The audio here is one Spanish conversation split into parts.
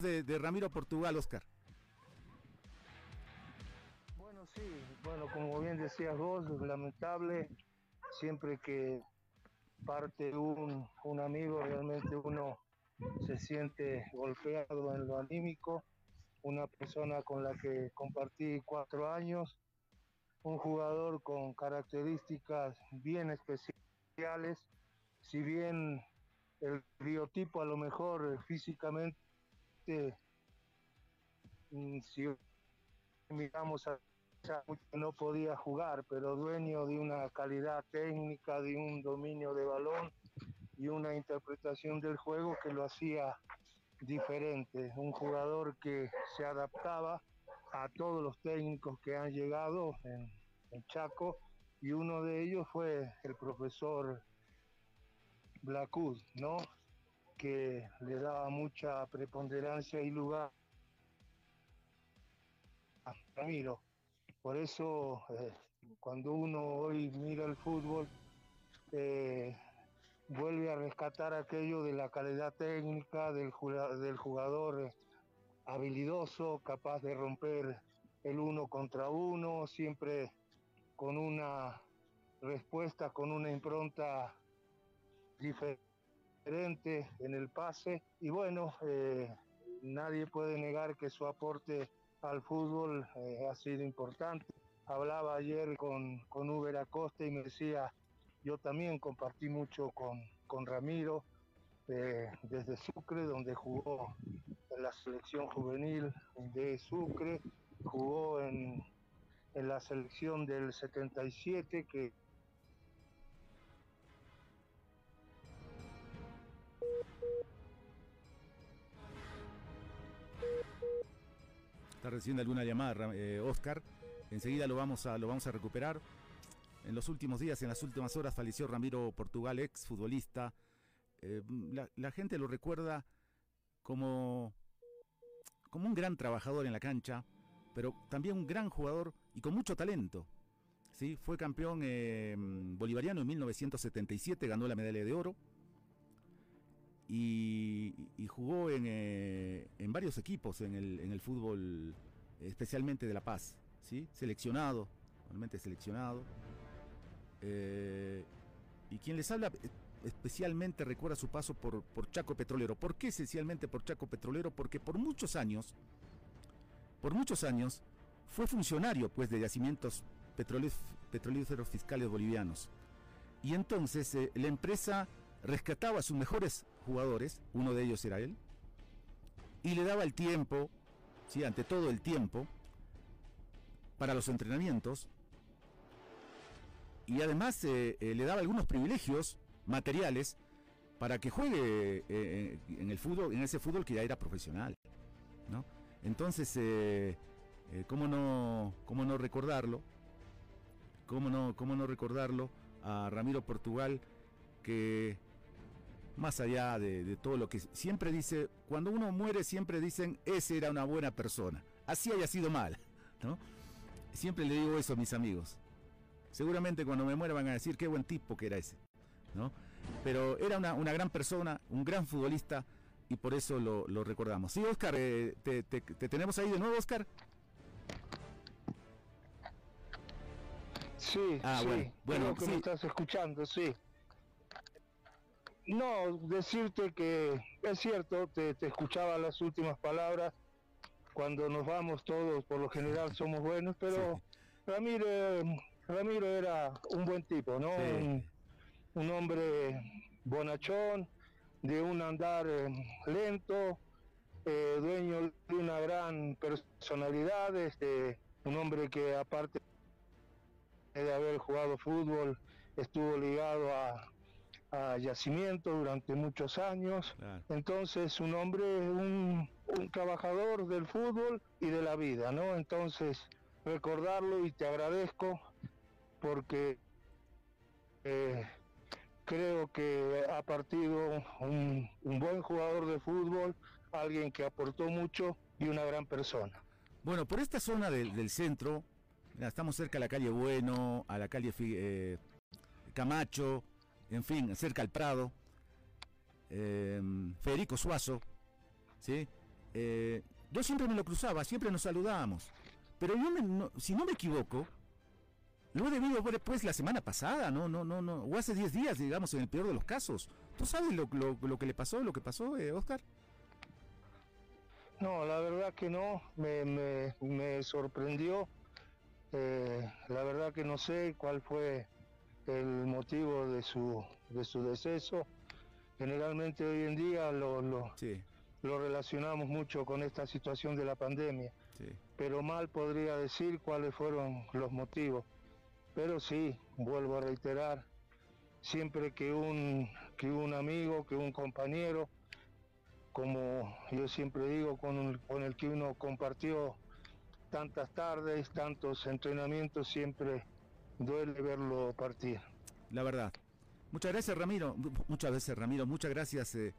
de, Ramiro Portugal, Oscar. Bueno, sí, bueno, como bien decías vos, lamentable, siempre que parte un, un amigo, realmente uno se siente golpeado en lo anímico, una persona con la que compartí cuatro años, un jugador con características bien especiales, si bien el biotipo a lo mejor físicamente, mm, si miramos a no podía jugar, pero dueño de una calidad técnica, de un dominio de balón y una interpretación del juego que lo hacía diferente. Un jugador que se adaptaba a todos los técnicos que han llegado en, en Chaco y uno de ellos fue el profesor Blacud, ¿no? Que le daba mucha preponderancia y lugar a Ramiro. Por eso, eh, cuando uno hoy mira el fútbol, eh, vuelve a rescatar aquello de la calidad técnica del, del jugador eh, habilidoso, capaz de romper el uno contra uno, siempre con una respuesta, con una impronta diferente en el pase. Y bueno, eh, nadie puede negar que su aporte al fútbol eh, ha sido importante. Hablaba ayer con, con Uber Acosta y me decía, yo también compartí mucho con, con Ramiro eh, desde Sucre, donde jugó en la selección juvenil de Sucre, jugó en, en la selección del 77 que Está recibiendo alguna llamada, eh, Oscar. Enseguida lo vamos, a, lo vamos a recuperar. En los últimos días, en las últimas horas, falleció Ramiro Portugal, ex futbolista. Eh, la, gente lo recuerda como, como un gran trabajador en la cancha, pero también un gran jugador y con mucho talento. ¿sí? Fue campeón eh, bolivariano en 1977, ganó la medalla de oro y, jugó en, eh, en, varios equipos en el, en el, fútbol, especialmente de La Paz, ¿sí? seleccionado, normalmente seleccionado. Eh, y quien les habla especialmente recuerda su paso por, por Chaco Petrolero. ¿Por qué esencialmente por Chaco Petrolero? Porque por muchos años, por muchos años, fue funcionario pues de yacimientos petrolíferos fiscales bolivianos. Y entonces eh, la empresa rescataba sus mejores jugadores, uno de ellos era él, y le daba el tiempo, sí, ante todo el tiempo, para los entrenamientos, y además eh, eh, le daba algunos privilegios materiales para que juegue eh, en el fútbol, en ese fútbol que ya era profesional, ¿no? Entonces, ¿cómo, no, ¿cómo no recordarlo? ¿Cómo no, ¿Cómo no recordarlo a Ramiro Portugal que más allá de, de, todo lo que siempre dice, cuando uno muere siempre dicen, ese era una buena persona, así haya sido mal, ¿no? Siempre le digo eso a mis amigos. Seguramente cuando me muera van a decir qué buen tipo que era ese, ¿no? Pero era una, una gran persona, un gran futbolista y por eso lo, lo recordamos. Sí, Oscar, eh, te, te, te, tenemos ahí de nuevo, Oscar. Sí, ah, sí, bueno, bueno que sí. me estás escuchando, sí. No, decirte que es cierto, te, te, escuchaba las últimas palabras, cuando nos vamos todos, por lo general somos buenos, pero sí. Ramiro, Ramiro era un buen tipo, ¿no? Sí. Un, un, hombre bonachón, de un andar eh, lento, eh, dueño de una gran personalidad, este, un hombre que aparte de haber jugado fútbol, estuvo ligado a a yacimiento durante muchos años. Claro. Entonces, un hombre, un, un, trabajador del fútbol y de la vida, ¿no? Entonces, recordarlo y te agradezco porque eh, creo que ha partido un, un, buen jugador de fútbol, alguien que aportó mucho y una gran persona. Bueno, por esta zona del, del centro, estamos cerca a la calle Bueno, a la calle eh, Camacho, en fin, cerca al Prado, eh, Federico Suazo, ¿sí? eh, yo siempre me lo cruzaba, siempre nos saludábamos. Pero yo, si no me equivoco, lo he debido pues la semana pasada, no, no, no, no, o hace 10 días, digamos, en el peor de los casos. ¿Tú sabes lo, que le pasó, lo que pasó, eh, Oscar? No, la verdad que no, me, me, sorprendió. Eh, la verdad que no sé cuál fue el motivo de su, de su deceso. Generalmente hoy en día lo, lo, lo relacionamos mucho con esta situación de la pandemia, pero mal podría decir cuáles fueron los motivos. Pero sí, vuelvo a reiterar, siempre que un, que un amigo, que un compañero, como yo siempre digo, con, con el que uno compartió tantas tardes, tantos entrenamientos, siempre duele verlo partir. La verdad. Muchas gracias Ramiro, muchas veces Ramiro, muchas gracias eh,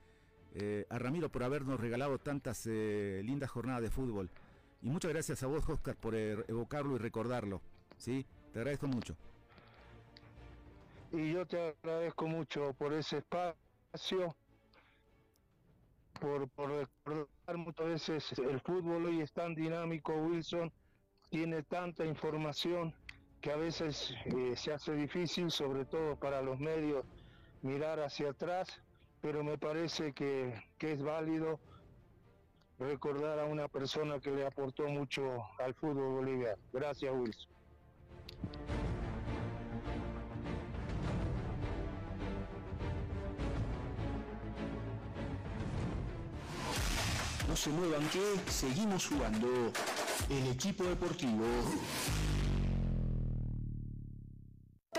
eh, a Ramiro por habernos regalado tantas eh, lindas jornadas de fútbol. Y muchas gracias a vos, Oscar, por evocarlo y recordarlo. ¿sí? Te agradezco mucho. Y yo te agradezco mucho por ese espacio, por, por recordar muchas veces el fútbol hoy es tan dinámico, Wilson, tiene tanta información que a veces eh, se hace difícil, sobre todo para los medios, mirar hacia atrás, pero me parece que, que es válido recordar a una persona que le aportó mucho al fútbol boliviano. Gracias, Wilson. No se muevan que seguimos jugando el equipo deportivo.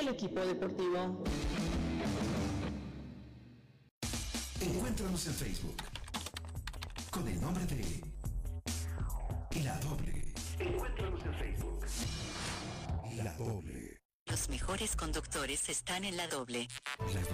El equipo deportivo. Encuéntranos en Facebook con el nombre de La Doble. Encuéntranos en Facebook. La Doble. Los mejores conductores están en la doble. Las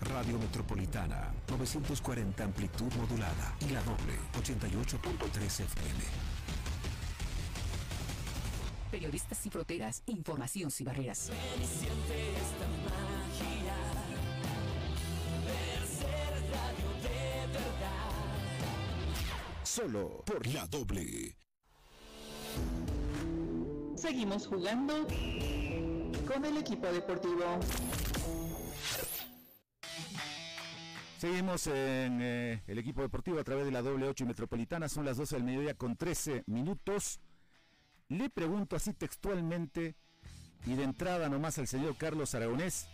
Radio Metropolitana, 940 amplitud modulada y la doble, 88.3 FM. Periodistas sin fronteras, información sin barreras. Solo por la doble. Seguimos jugando con el equipo deportivo. Seguimos en eh, el equipo deportivo a través de la doble 8 y metropolitana. Son las 12 del mediodía con 13 minutos. Le pregunto así textualmente y de entrada nomás al señor Carlos Aragonés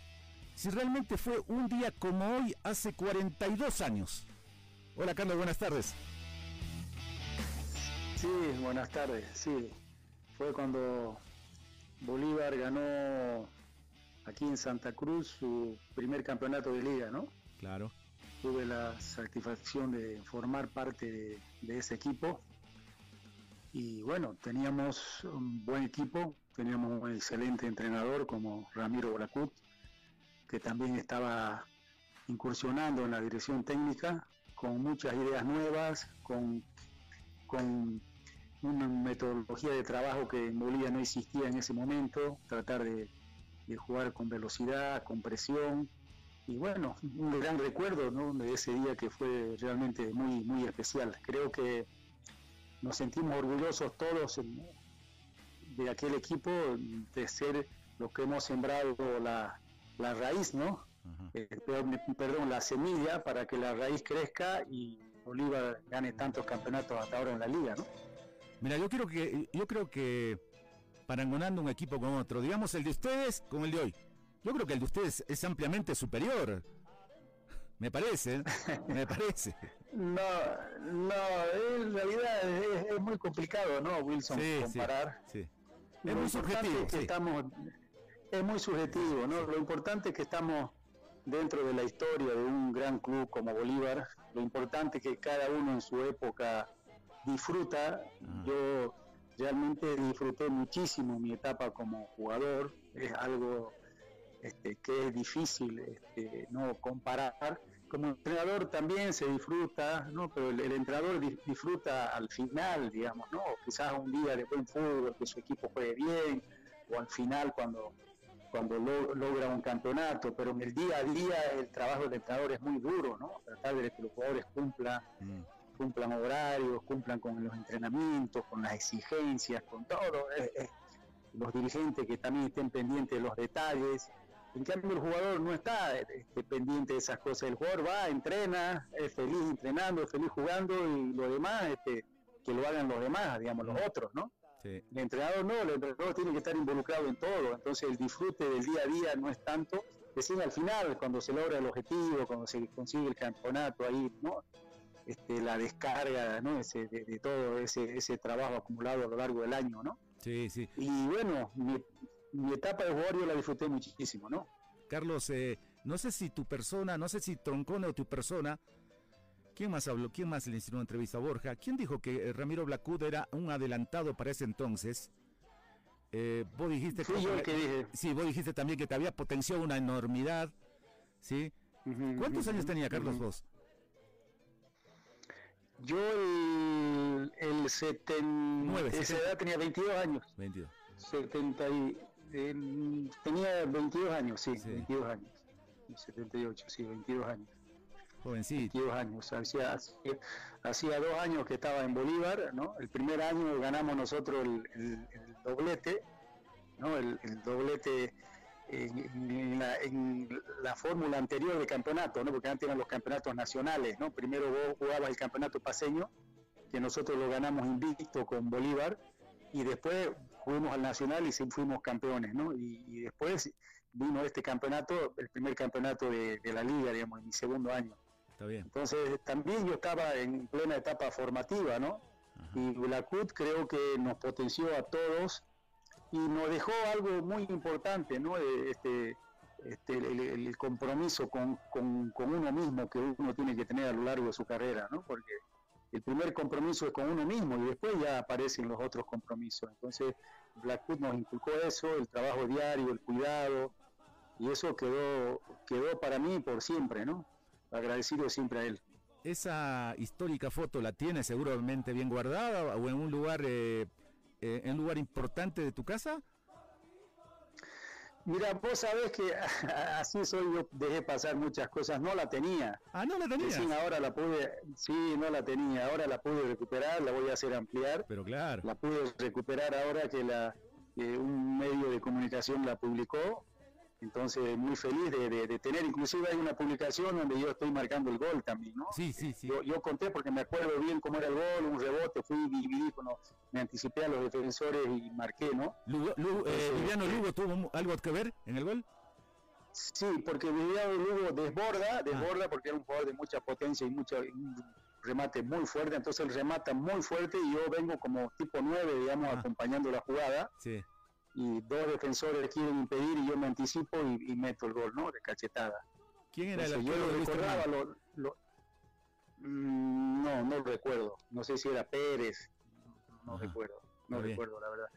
si realmente fue un día como hoy hace 42 años. Hola Carlos, buenas tardes. Sí, buenas tardes. Sí, fue cuando Bolívar ganó aquí en Santa Cruz su primer campeonato de liga, ¿no? Claro tuve la satisfacción de formar parte de, ese equipo. Y bueno, teníamos un buen equipo, teníamos un excelente entrenador como Ramiro Bolacut, que también estaba incursionando en la dirección técnica, con muchas ideas nuevas, con, con una metodología de trabajo que en Bolivia no existía en ese momento, tratar de, de jugar con velocidad, con presión, y bueno, un gran recuerdo de ese día que fue realmente muy, muy especial. Creo que nos sentimos orgullosos todos de aquel equipo de ser los que hemos sembrado la, raíz, ¿no? Eh, perdón, la semilla para que la raíz crezca y Bolívar gane tantos campeonatos hasta ahora en la liga, ¿no? Mira, yo quiero que, yo creo que parangonando un equipo con otro, digamos el de ustedes con el de hoy. Yo creo que el de ustedes es ampliamente superior. Me parece, me parece. No, no, en realidad es, es muy complicado, ¿no, Wilson? Sí, comparar. sí. Es muy subjetivo, es que estamos, es muy subjetivo, ¿no? Lo importante es que estamos dentro de la historia de un gran club como Bolívar. Lo importante es que cada uno en su época disfruta. Ah. Yo realmente disfruté muchísimo mi etapa como jugador. Es algo este, que es difícil este, no comparar. Como entrenador también se disfruta, ¿no? pero el, el entrenador di- disfruta al final, digamos, ¿no? quizás un día de buen fútbol, que su equipo juegue bien, o al final cuando, cuando lo- logra un campeonato, pero en el día a día el trabajo del entrenador es muy duro, ¿no? tratar de que los jugadores cumplan Mm. cumplan horarios, cumplan con los entrenamientos, con las exigencias, con todo. eh, eh, los dirigentes que también estén pendientes de los detalles. En cambio, el jugador no está este, pendiente de esas cosas. El jugador va, entrena, es feliz entrenando, es feliz jugando y lo demás, este, que lo hagan los demás, digamos, los otros, ¿no? Sí. El entrenador no, el entrenador tiene que estar involucrado en todo, entonces el disfrute del día a día no es tanto, recién al final, cuando se logra el objetivo, cuando se consigue el campeonato, ahí, ¿no? Este, la descarga, ¿no? Ese, de, de todo ese, ese trabajo acumulado a lo largo del año, ¿no? Sí, sí. Y bueno, mi, mi etapa de jugador yo la disfruté muchísimo, ¿no? Carlos, eh, no sé si tu persona, no sé si Troncone o tu persona, ¿quién más habló? ¿Quién más le hicieron una entrevista a Borja? ¿Quién dijo que eh, Ramiro Blacud era un adelantado para ese entonces? Eh, vos dijiste Fui yo el que dije. Sí, vos dijiste también que te había potenciado una enormidad, ¿sí? ¿Cuántos años tenía Carlos vos? Yo el, el seten- Nueve, esa setenta. edad tenía 22 años. 22. 70 y, en- tenía 22 años, sí, Sí. 22 años. 78, sí, 22 años. Jovencito. 22 años. Hacía, hacía, hacía dos años que estaba en Bolívar, ¿no? El primer año ganamos nosotros el, el- el doblete, ¿no? El, el doblete en, en la, en la fórmula anterior de campeonato, ¿no? Porque antes eran los campeonatos nacionales, ¿no? Primero vos jugabas el campeonato paseño, que nosotros lo ganamos invicto con Bolívar, y después fuimos al nacional y sí fuimos campeones, ¿no? Y, y después vino este campeonato, el primer campeonato de, de la liga, digamos, en mi segundo año. Está bien. Entonces también yo estaba en plena etapa formativa, ¿no? Ajá. Y la CUT creo que nos potenció a todos y nos dejó algo muy importante, ¿no? Eh, Este, este, el, el compromiso con, con- con uno mismo que uno tiene que tener a lo largo de su carrera, ¿no? Porque el primer compromiso es con uno mismo y después ya aparecen los otros compromisos. Entonces, Blackwood nos inculcó eso, el trabajo diario, el cuidado, y eso quedó, quedó para mí por siempre, ¿no? Agradecido siempre a él. ¿Esa histórica foto la tienes seguramente bien guardada o en un lugar, eh, eh, en un lugar importante de tu casa? Mira, vos sabés que así soy yo, dejé pasar muchas cosas, no la tenía. Ah, no la. Recién ahora la pude, sí, no la tenía, ahora la pude recuperar, la voy a hacer ampliar. Pero claro. La pude recuperar ahora que la que un medio de comunicación la publicó. Entonces, muy feliz de, de- de tener, inclusive hay una publicación donde yo estoy marcando el gol también, ¿no? Sí, sí, sí. Yo, yo conté porque me acuerdo bien cómo era el gol, un rebote, fui dividí, cuando me anticipé a los defensores y marqué, ¿no? Lugo- Lu- eh. Viviano Lugo tuvo algo que ver en el gol. Sí, porque Viviano Lugo desborda, desborda porque era un jugador de mucha potencia y mucha, un remate muy fuerte, entonces él remata muy fuerte y yo vengo como tipo 9, digamos, Ah. acompañando la jugada Sí. Y dos defensores quieren impedir y yo me anticipo y, y meto el gol, ¿no? De cachetada. ¿Quién era el Entonces, yo arquero lo de Wisterman? recordaba, lo, lo- Mm, no, no recuerdo, no sé si era Pérez, no Ajá. recuerdo, no bien. recuerdo la verdad.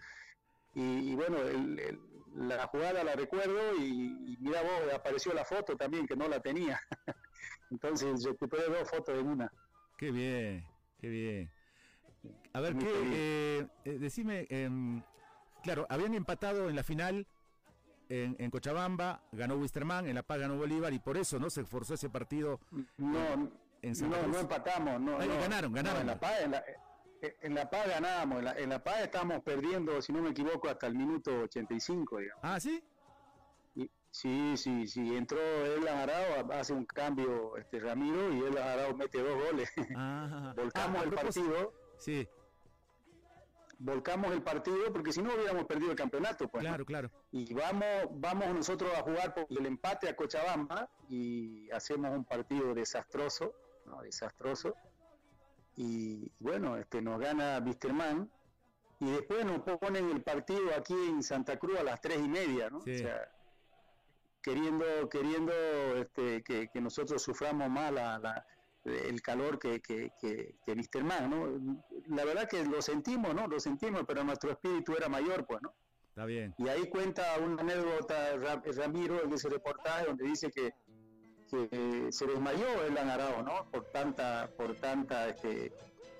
Y, y bueno, el- el- la jugada la recuerdo y, y mira vos, apareció la foto también que no la tenía. Entonces recuperé dos fotos en una. Qué bien, qué bien. A ver, Muy ¿qué? eh, eh, decime, em, claro, habían empatado en la final en, en Cochabamba, ganó Wisterman, en La Paz ganó Bolívar y por eso no se forzó ese partido. No, En Santa no, no empatamos, no, ganaron, No, ganaron. en La Paz, en la, en La Paz ganamos, en la, en La Paz estamos perdiendo, si no me equivoco, hasta el minuto 85, digamos. Ah, ¿sí? Y- Sí, sí, sí, entró Elan Arao, hace un cambio este Ramiro y Elan Arao mete dos goles. Ah, Volcamos ah, el partido, Sí, volcamos el partido porque si no hubiéramos perdido el campeonato. Pues, claro, claro. Y vamos, vamos nosotros a jugar por el empate a Cochabamba y hacemos un partido desastroso, ¿no? desastroso. Y bueno, este, nos gana Wisterman y después nos ponen el partido aquí en Santa Cruz a las tres y media, ¿no? O sea, queriendo, queriendo este, que, que nosotros suframos más la, la el calor que, que, que, que ¿no? La verdad que lo sentimos, ¿no? Lo sentimos, pero nuestro espíritu era mayor, pues, ¿no? Está bien. Y ahí cuenta una anécdota Ramiro en ese reportaje donde dice que, que se desmayó el Arao, ¿no? Por tanta, por tanta este,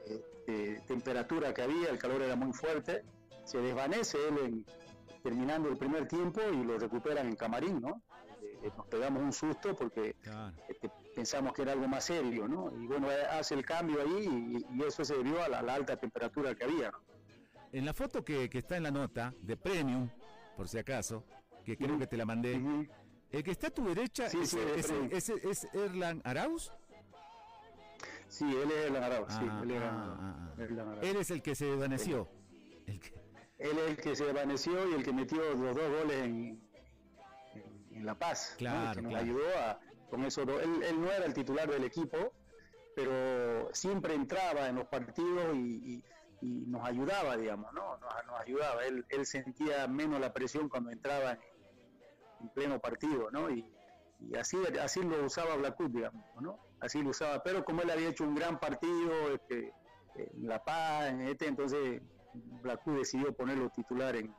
este, temperatura que había, el calor era muy fuerte, se desvanece él en, terminando el primer tiempo y lo recuperan en camarín, ¿no? Eh, nos pegamos un susto porque este, pensamos que era algo más serio, ¿no? Y bueno, eh, hace el cambio ahí y, eso se debió a la, alta temperatura que había, En la foto que, está en la nota de Premium, por si acaso, que creo que te la mandé, el que está a tu derecha es, es, Erlan Arauz. Sí, él es Erlan Arauz, sí, ah, él, ah, ah, él es el que se desvaneció. Él es el que se desvaneció y el que metió los dos goles en, en, La Paz. Claro, que nos ayudó a, con eso. Él, él, no era el titular del equipo, pero siempre entraba en los partidos y, y, nos ayudaba, digamos, ¿no? Nos, ayudaba. Él, él, sentía menos la presión cuando entraba en, pleno partido, ¿no? Y, y, así, así lo usaba Blackwood, digamos, ¿no? Así lo usaba. Pero como él había hecho un gran partido, este, en La Paz, en este, entonces Blacú decidió ponerlo titular en,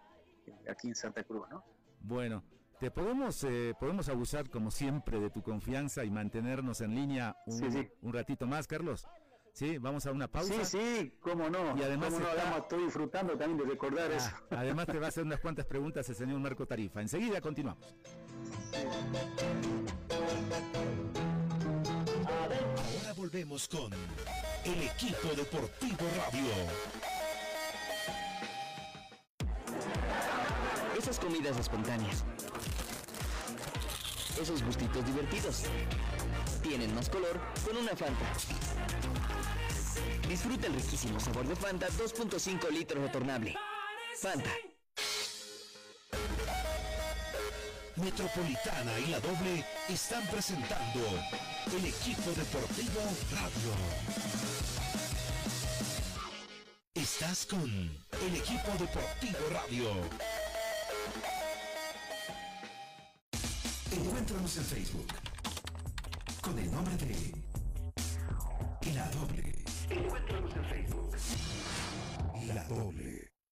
aquí en Santa Cruz, ¿no? Bueno, te podemos eh, podemos abusar como siempre de tu confianza y mantenernos en línea un, ratito más, Carlos. Sí, vamos a una pausa. Sí, sí, cómo no. Y además no, estoy disfrutando también de recordar ah, eso. Además te va a hacer unas cuantas preguntas el señor Marco Tarifa. Enseguida continuamos. Ahora volvemos con el equipo deportivo radio. Comidas espontáneas. Esos gustitos divertidos. Tienen más color con una Fanta. Disfruta el riquísimo sabor de Fanta 2.5 litros retornable. Fanta. Metropolitana y la doble están presentando el equipo deportivo radio. Estás con el equipo deportivo radio. Encuéntranos en Facebook con el nombre de La Doble. Encuéntranos en Facebook. La Doble.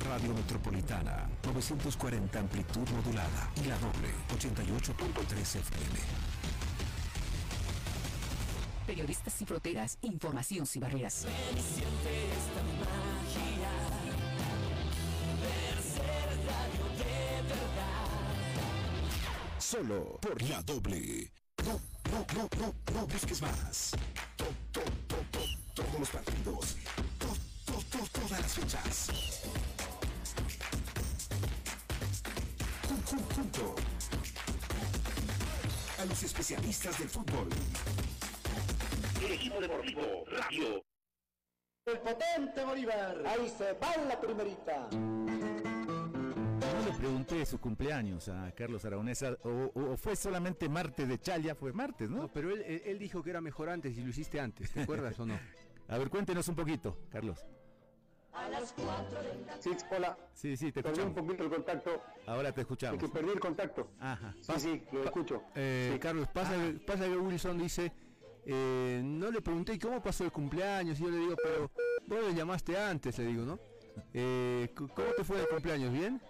Radio Metropolitana, 940 amplitud modulada y la doble, 88.3 FM. Periodistas sin fronteras, información sin barreras. Solo por la doble. No, no, no, no, no busques más. todos los partidos. todas las fechas. Junto a los especialistas del fútbol. El equipo deportivo Radio. El potente Bolívar. Ahí se va la primerita. No le pregunté su cumpleaños a Carlos Aragonesa, o, fue solamente martes de Chaya, fue martes, ¿no? No, pero él, él dijo que era mejor antes y lo hiciste antes, ¿te acuerdas o no? A ver, cuéntenos un poquito, Carlos. A las 4 de la Sí, hola. Sí, sí, te Perdí un poquito el contacto. Ahora te escuchamos. Es que perdí el contacto. Ajá. Sí, sí, lo escucho. Eh, Carlos, pasa, ah. pasa que Wilson dice, eh, no le pregunté cómo pasó el cumpleaños y yo le digo, pero vos le llamaste antes, le digo, ¿no? Eh, ¿Cómo te fue el cumpleaños? ¿Bien?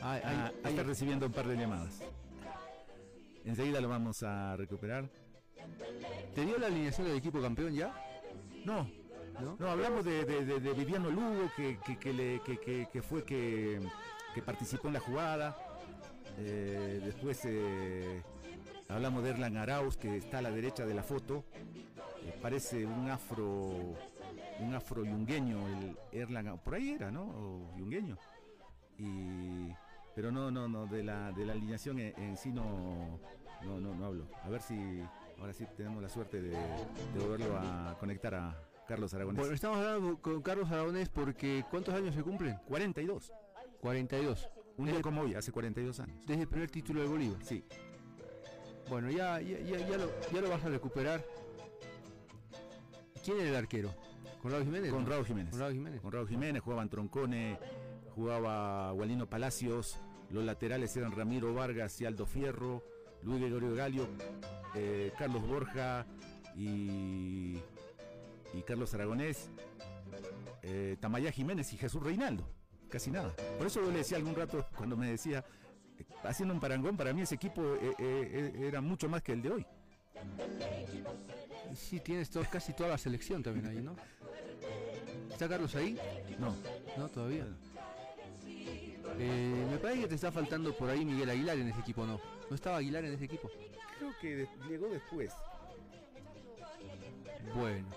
Ah, ahí, está recibiendo un par de llamadas. Enseguida lo vamos a recuperar. ¿Te dio la alineación del equipo campeón ya? No, ¿no? hablamos de, de, de, Viviano Lugo, que, que, que, le, que, que fue que, que participó en la jugada. Eh, después eh, hablamos de Erlan Arauz, que está a la derecha de la foto. Eh, parece un afro un afro yungueño, el Erlan, por ahí era, ¿no? O yungueño. Y, pero no, no, no, de la, de la alineación en, sí no, no, no, hablo. A ver si ahora sí tenemos la suerte de, de volverlo a conectar a Carlos Aragonés. Bueno, estamos hablando con Carlos Aragonés porque ¿cuántos años se cumplen? 42. 42. Un día como hoy, hace 42 años. Desde el primer título de Bolívar. Sí. Bueno, ya, ya, ya, lo, ya lo vas a recuperar. ¿Quién era el arquero? ¿Con Raúl Jiménez? Con Raúl Jiménez. Con Raúl Jiménez. Con Raúl Jiménez, jugaban Troncone, jugaba Gualino Palacios, los laterales eran Ramiro Vargas y Aldo Fierro, Luis Gregorio Galio, eh, Carlos Borja y, y Carlos Aragonés, eh, Tamayá Jiménez y Jesús Reinaldo casi nada. Por eso yo le decía algún rato cuando me decía, haciendo un parangón, para mí ese equipo eh, eh, eh, era mucho más que el de hoy. Sí, tienes casi toda la selección también ahí, ¿no? ¿Está Carlos ahí? No. No, todavía. me parece que te está faltando por ahí Miguel Aguilar en ese equipo, ¿no? ¿No estaba Aguilar en ese equipo? Creo que llegó después. Bueno.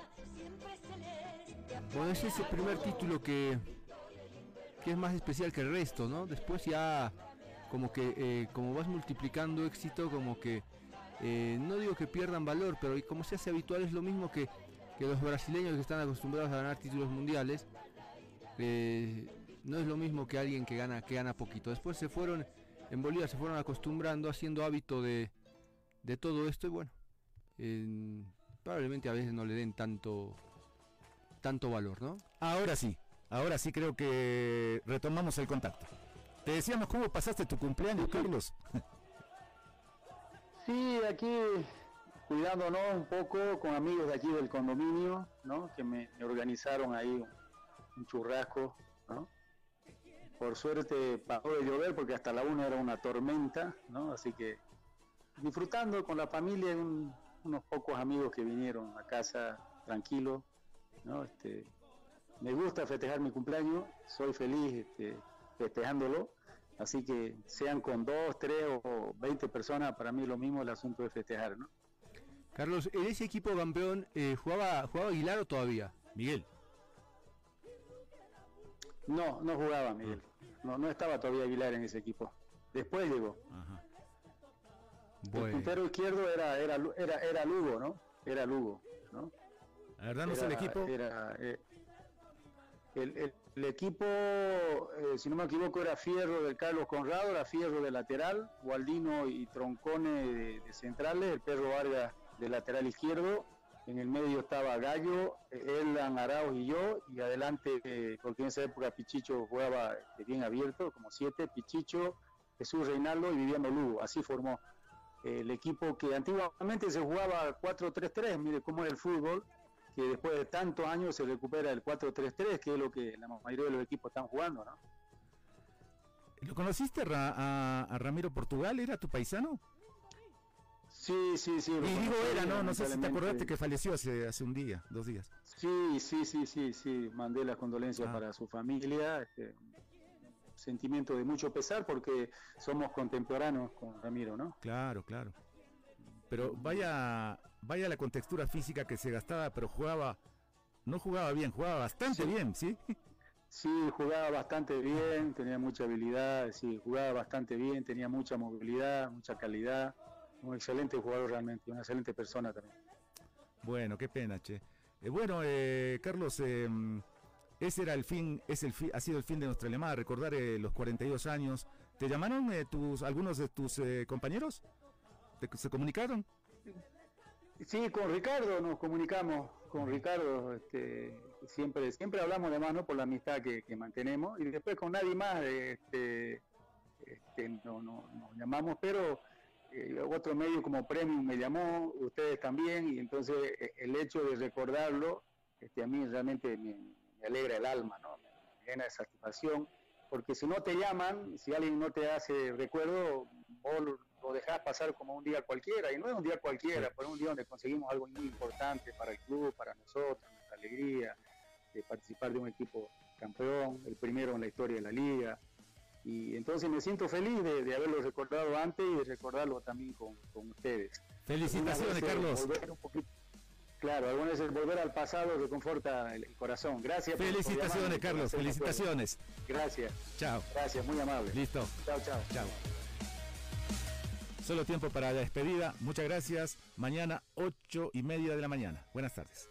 Bueno, ese es el primer título que, que es más especial que el resto, ¿no? Después ya como que eh, como vas multiplicando éxito, como que eh, no digo que pierdan valor, pero como se hace habitual es lo mismo que, que los brasileños que están acostumbrados a ganar títulos mundiales. Eh, no es lo mismo que alguien que gana que gana poquito. Después se fueron en Bolivia se fueron acostumbrando, haciendo hábito de, de todo esto y bueno, probablemente a veces no le den tanto tanto valor, ¿no? Ahora sí, Ahora sí creo que retomamos el contacto. Te decíamos cómo pasaste tu cumpleaños, Carlos. Sí, aquí cuidándonos un poco con amigos de aquí del condominio, ¿no? Que me, organizaron ahí un, churrasco, ¿no? Por suerte paró de llover porque hasta la una era una tormenta, ¿no? Así que disfrutando con la familia unos pocos amigos que vinieron a casa tranquilo, ¿no? Este, me gusta festejar mi cumpleaños, soy feliz este, festejándolo, así que sean con dos, tres o veinte personas, para mí lo mismo el asunto de festejar, ¿no? Carlos, ¿en ese equipo campeón eh, jugaba, jugaba Aguilar o todavía? Miguel. No, no jugaba Miguel. No, no estaba todavía Aguilar en ese equipo. Después llegó. Ajá. El puntero izquierdo era, era, era, era Lugo, ¿no? Era Lugo, ¿no? A ver, danos el equipo. Era, eh, el, equipo, eh, si no me equivoco, era Fierro de Carlos Conrado, era Fierro de lateral, Gualdino y Troncone de, centrales, el Perro Vargas de lateral izquierdo, en el medio estaba Gallo, Elan Arauz y yo, y adelante, eh, porque en esa época Pichicho jugaba eh, bien abierto, como siete, Pichicho, Jesús Reinaldo y Viviano Lugo, así formó el equipo que antiguamente se jugaba 4-3-3, mire cómo es el fútbol, que después de tantos años se recupera el 4-3-3, que es lo que la mayoría de los equipos están jugando, ¿no? ¿Lo conociste a, Ramiro Portugal? ¿Era tu paisano? Sí, sí, sí. Y digo era, ¿no? No sé si te acordaste que falleció hace, hace un día, dos días. Sí, sí, sí, sí, sí. Mandé las condolencias ah. para su familia. Este, sentimiento de mucho pesar porque somos contemporáneos con Ramiro, ¿no? Claro, claro. Pero vaya vaya la contextura física que se gastaba, pero jugaba, no jugaba bien, jugaba bastante bien, ¿sí? Sí, jugaba bastante bien, tenía mucha habilidad, sí, jugaba bastante bien, tenía mucha movilidad, mucha calidad, un excelente jugador realmente, una excelente persona también. Bueno, qué pena, che. Eh, bueno, eh, Carlos, em, ese era el fin, es el ha sido el fin de nuestra llamada, recordar eh, los 42 años. ¿Te llamaron tus, algunos de tus compañeros? ¿Se comunicaron? Sí, con Ricardo nos comunicamos, con Ricardo, este, siempre, siempre hablamos de ¿no? Por la amistad que, mantenemos, y después con nadie más, este, este, no, no, nos llamamos, pero eh, otro medio como Premium me llamó, ustedes también, y entonces eh, el hecho de recordarlo, este, a mí realmente me, alegra el alma, ¿no? Me llena de satisfacción, porque si no te llaman, si alguien no te hace recuerdo, vos lo dejas pasar como un día cualquiera, y no es un día cualquiera, pero es un día donde conseguimos algo muy importante para el club, para nosotros, nuestra alegría, de participar de un equipo campeón, el primero en la historia de la liga. Y entonces me siento feliz de, de haberlo recordado antes y de recordarlo también con, con ustedes. Felicitaciones, Carlos. claro, algunas veces volver al pasado reconforta el, el corazón. Gracias. Felicitaciones, Carlos. Felicitaciones. Gracias. Chao. Gracias, muy amable. Listo. Chao, chao. Chao. Solo tiempo para la despedida. Muchas gracias. Mañana, ocho y media de la mañana. Buenas tardes.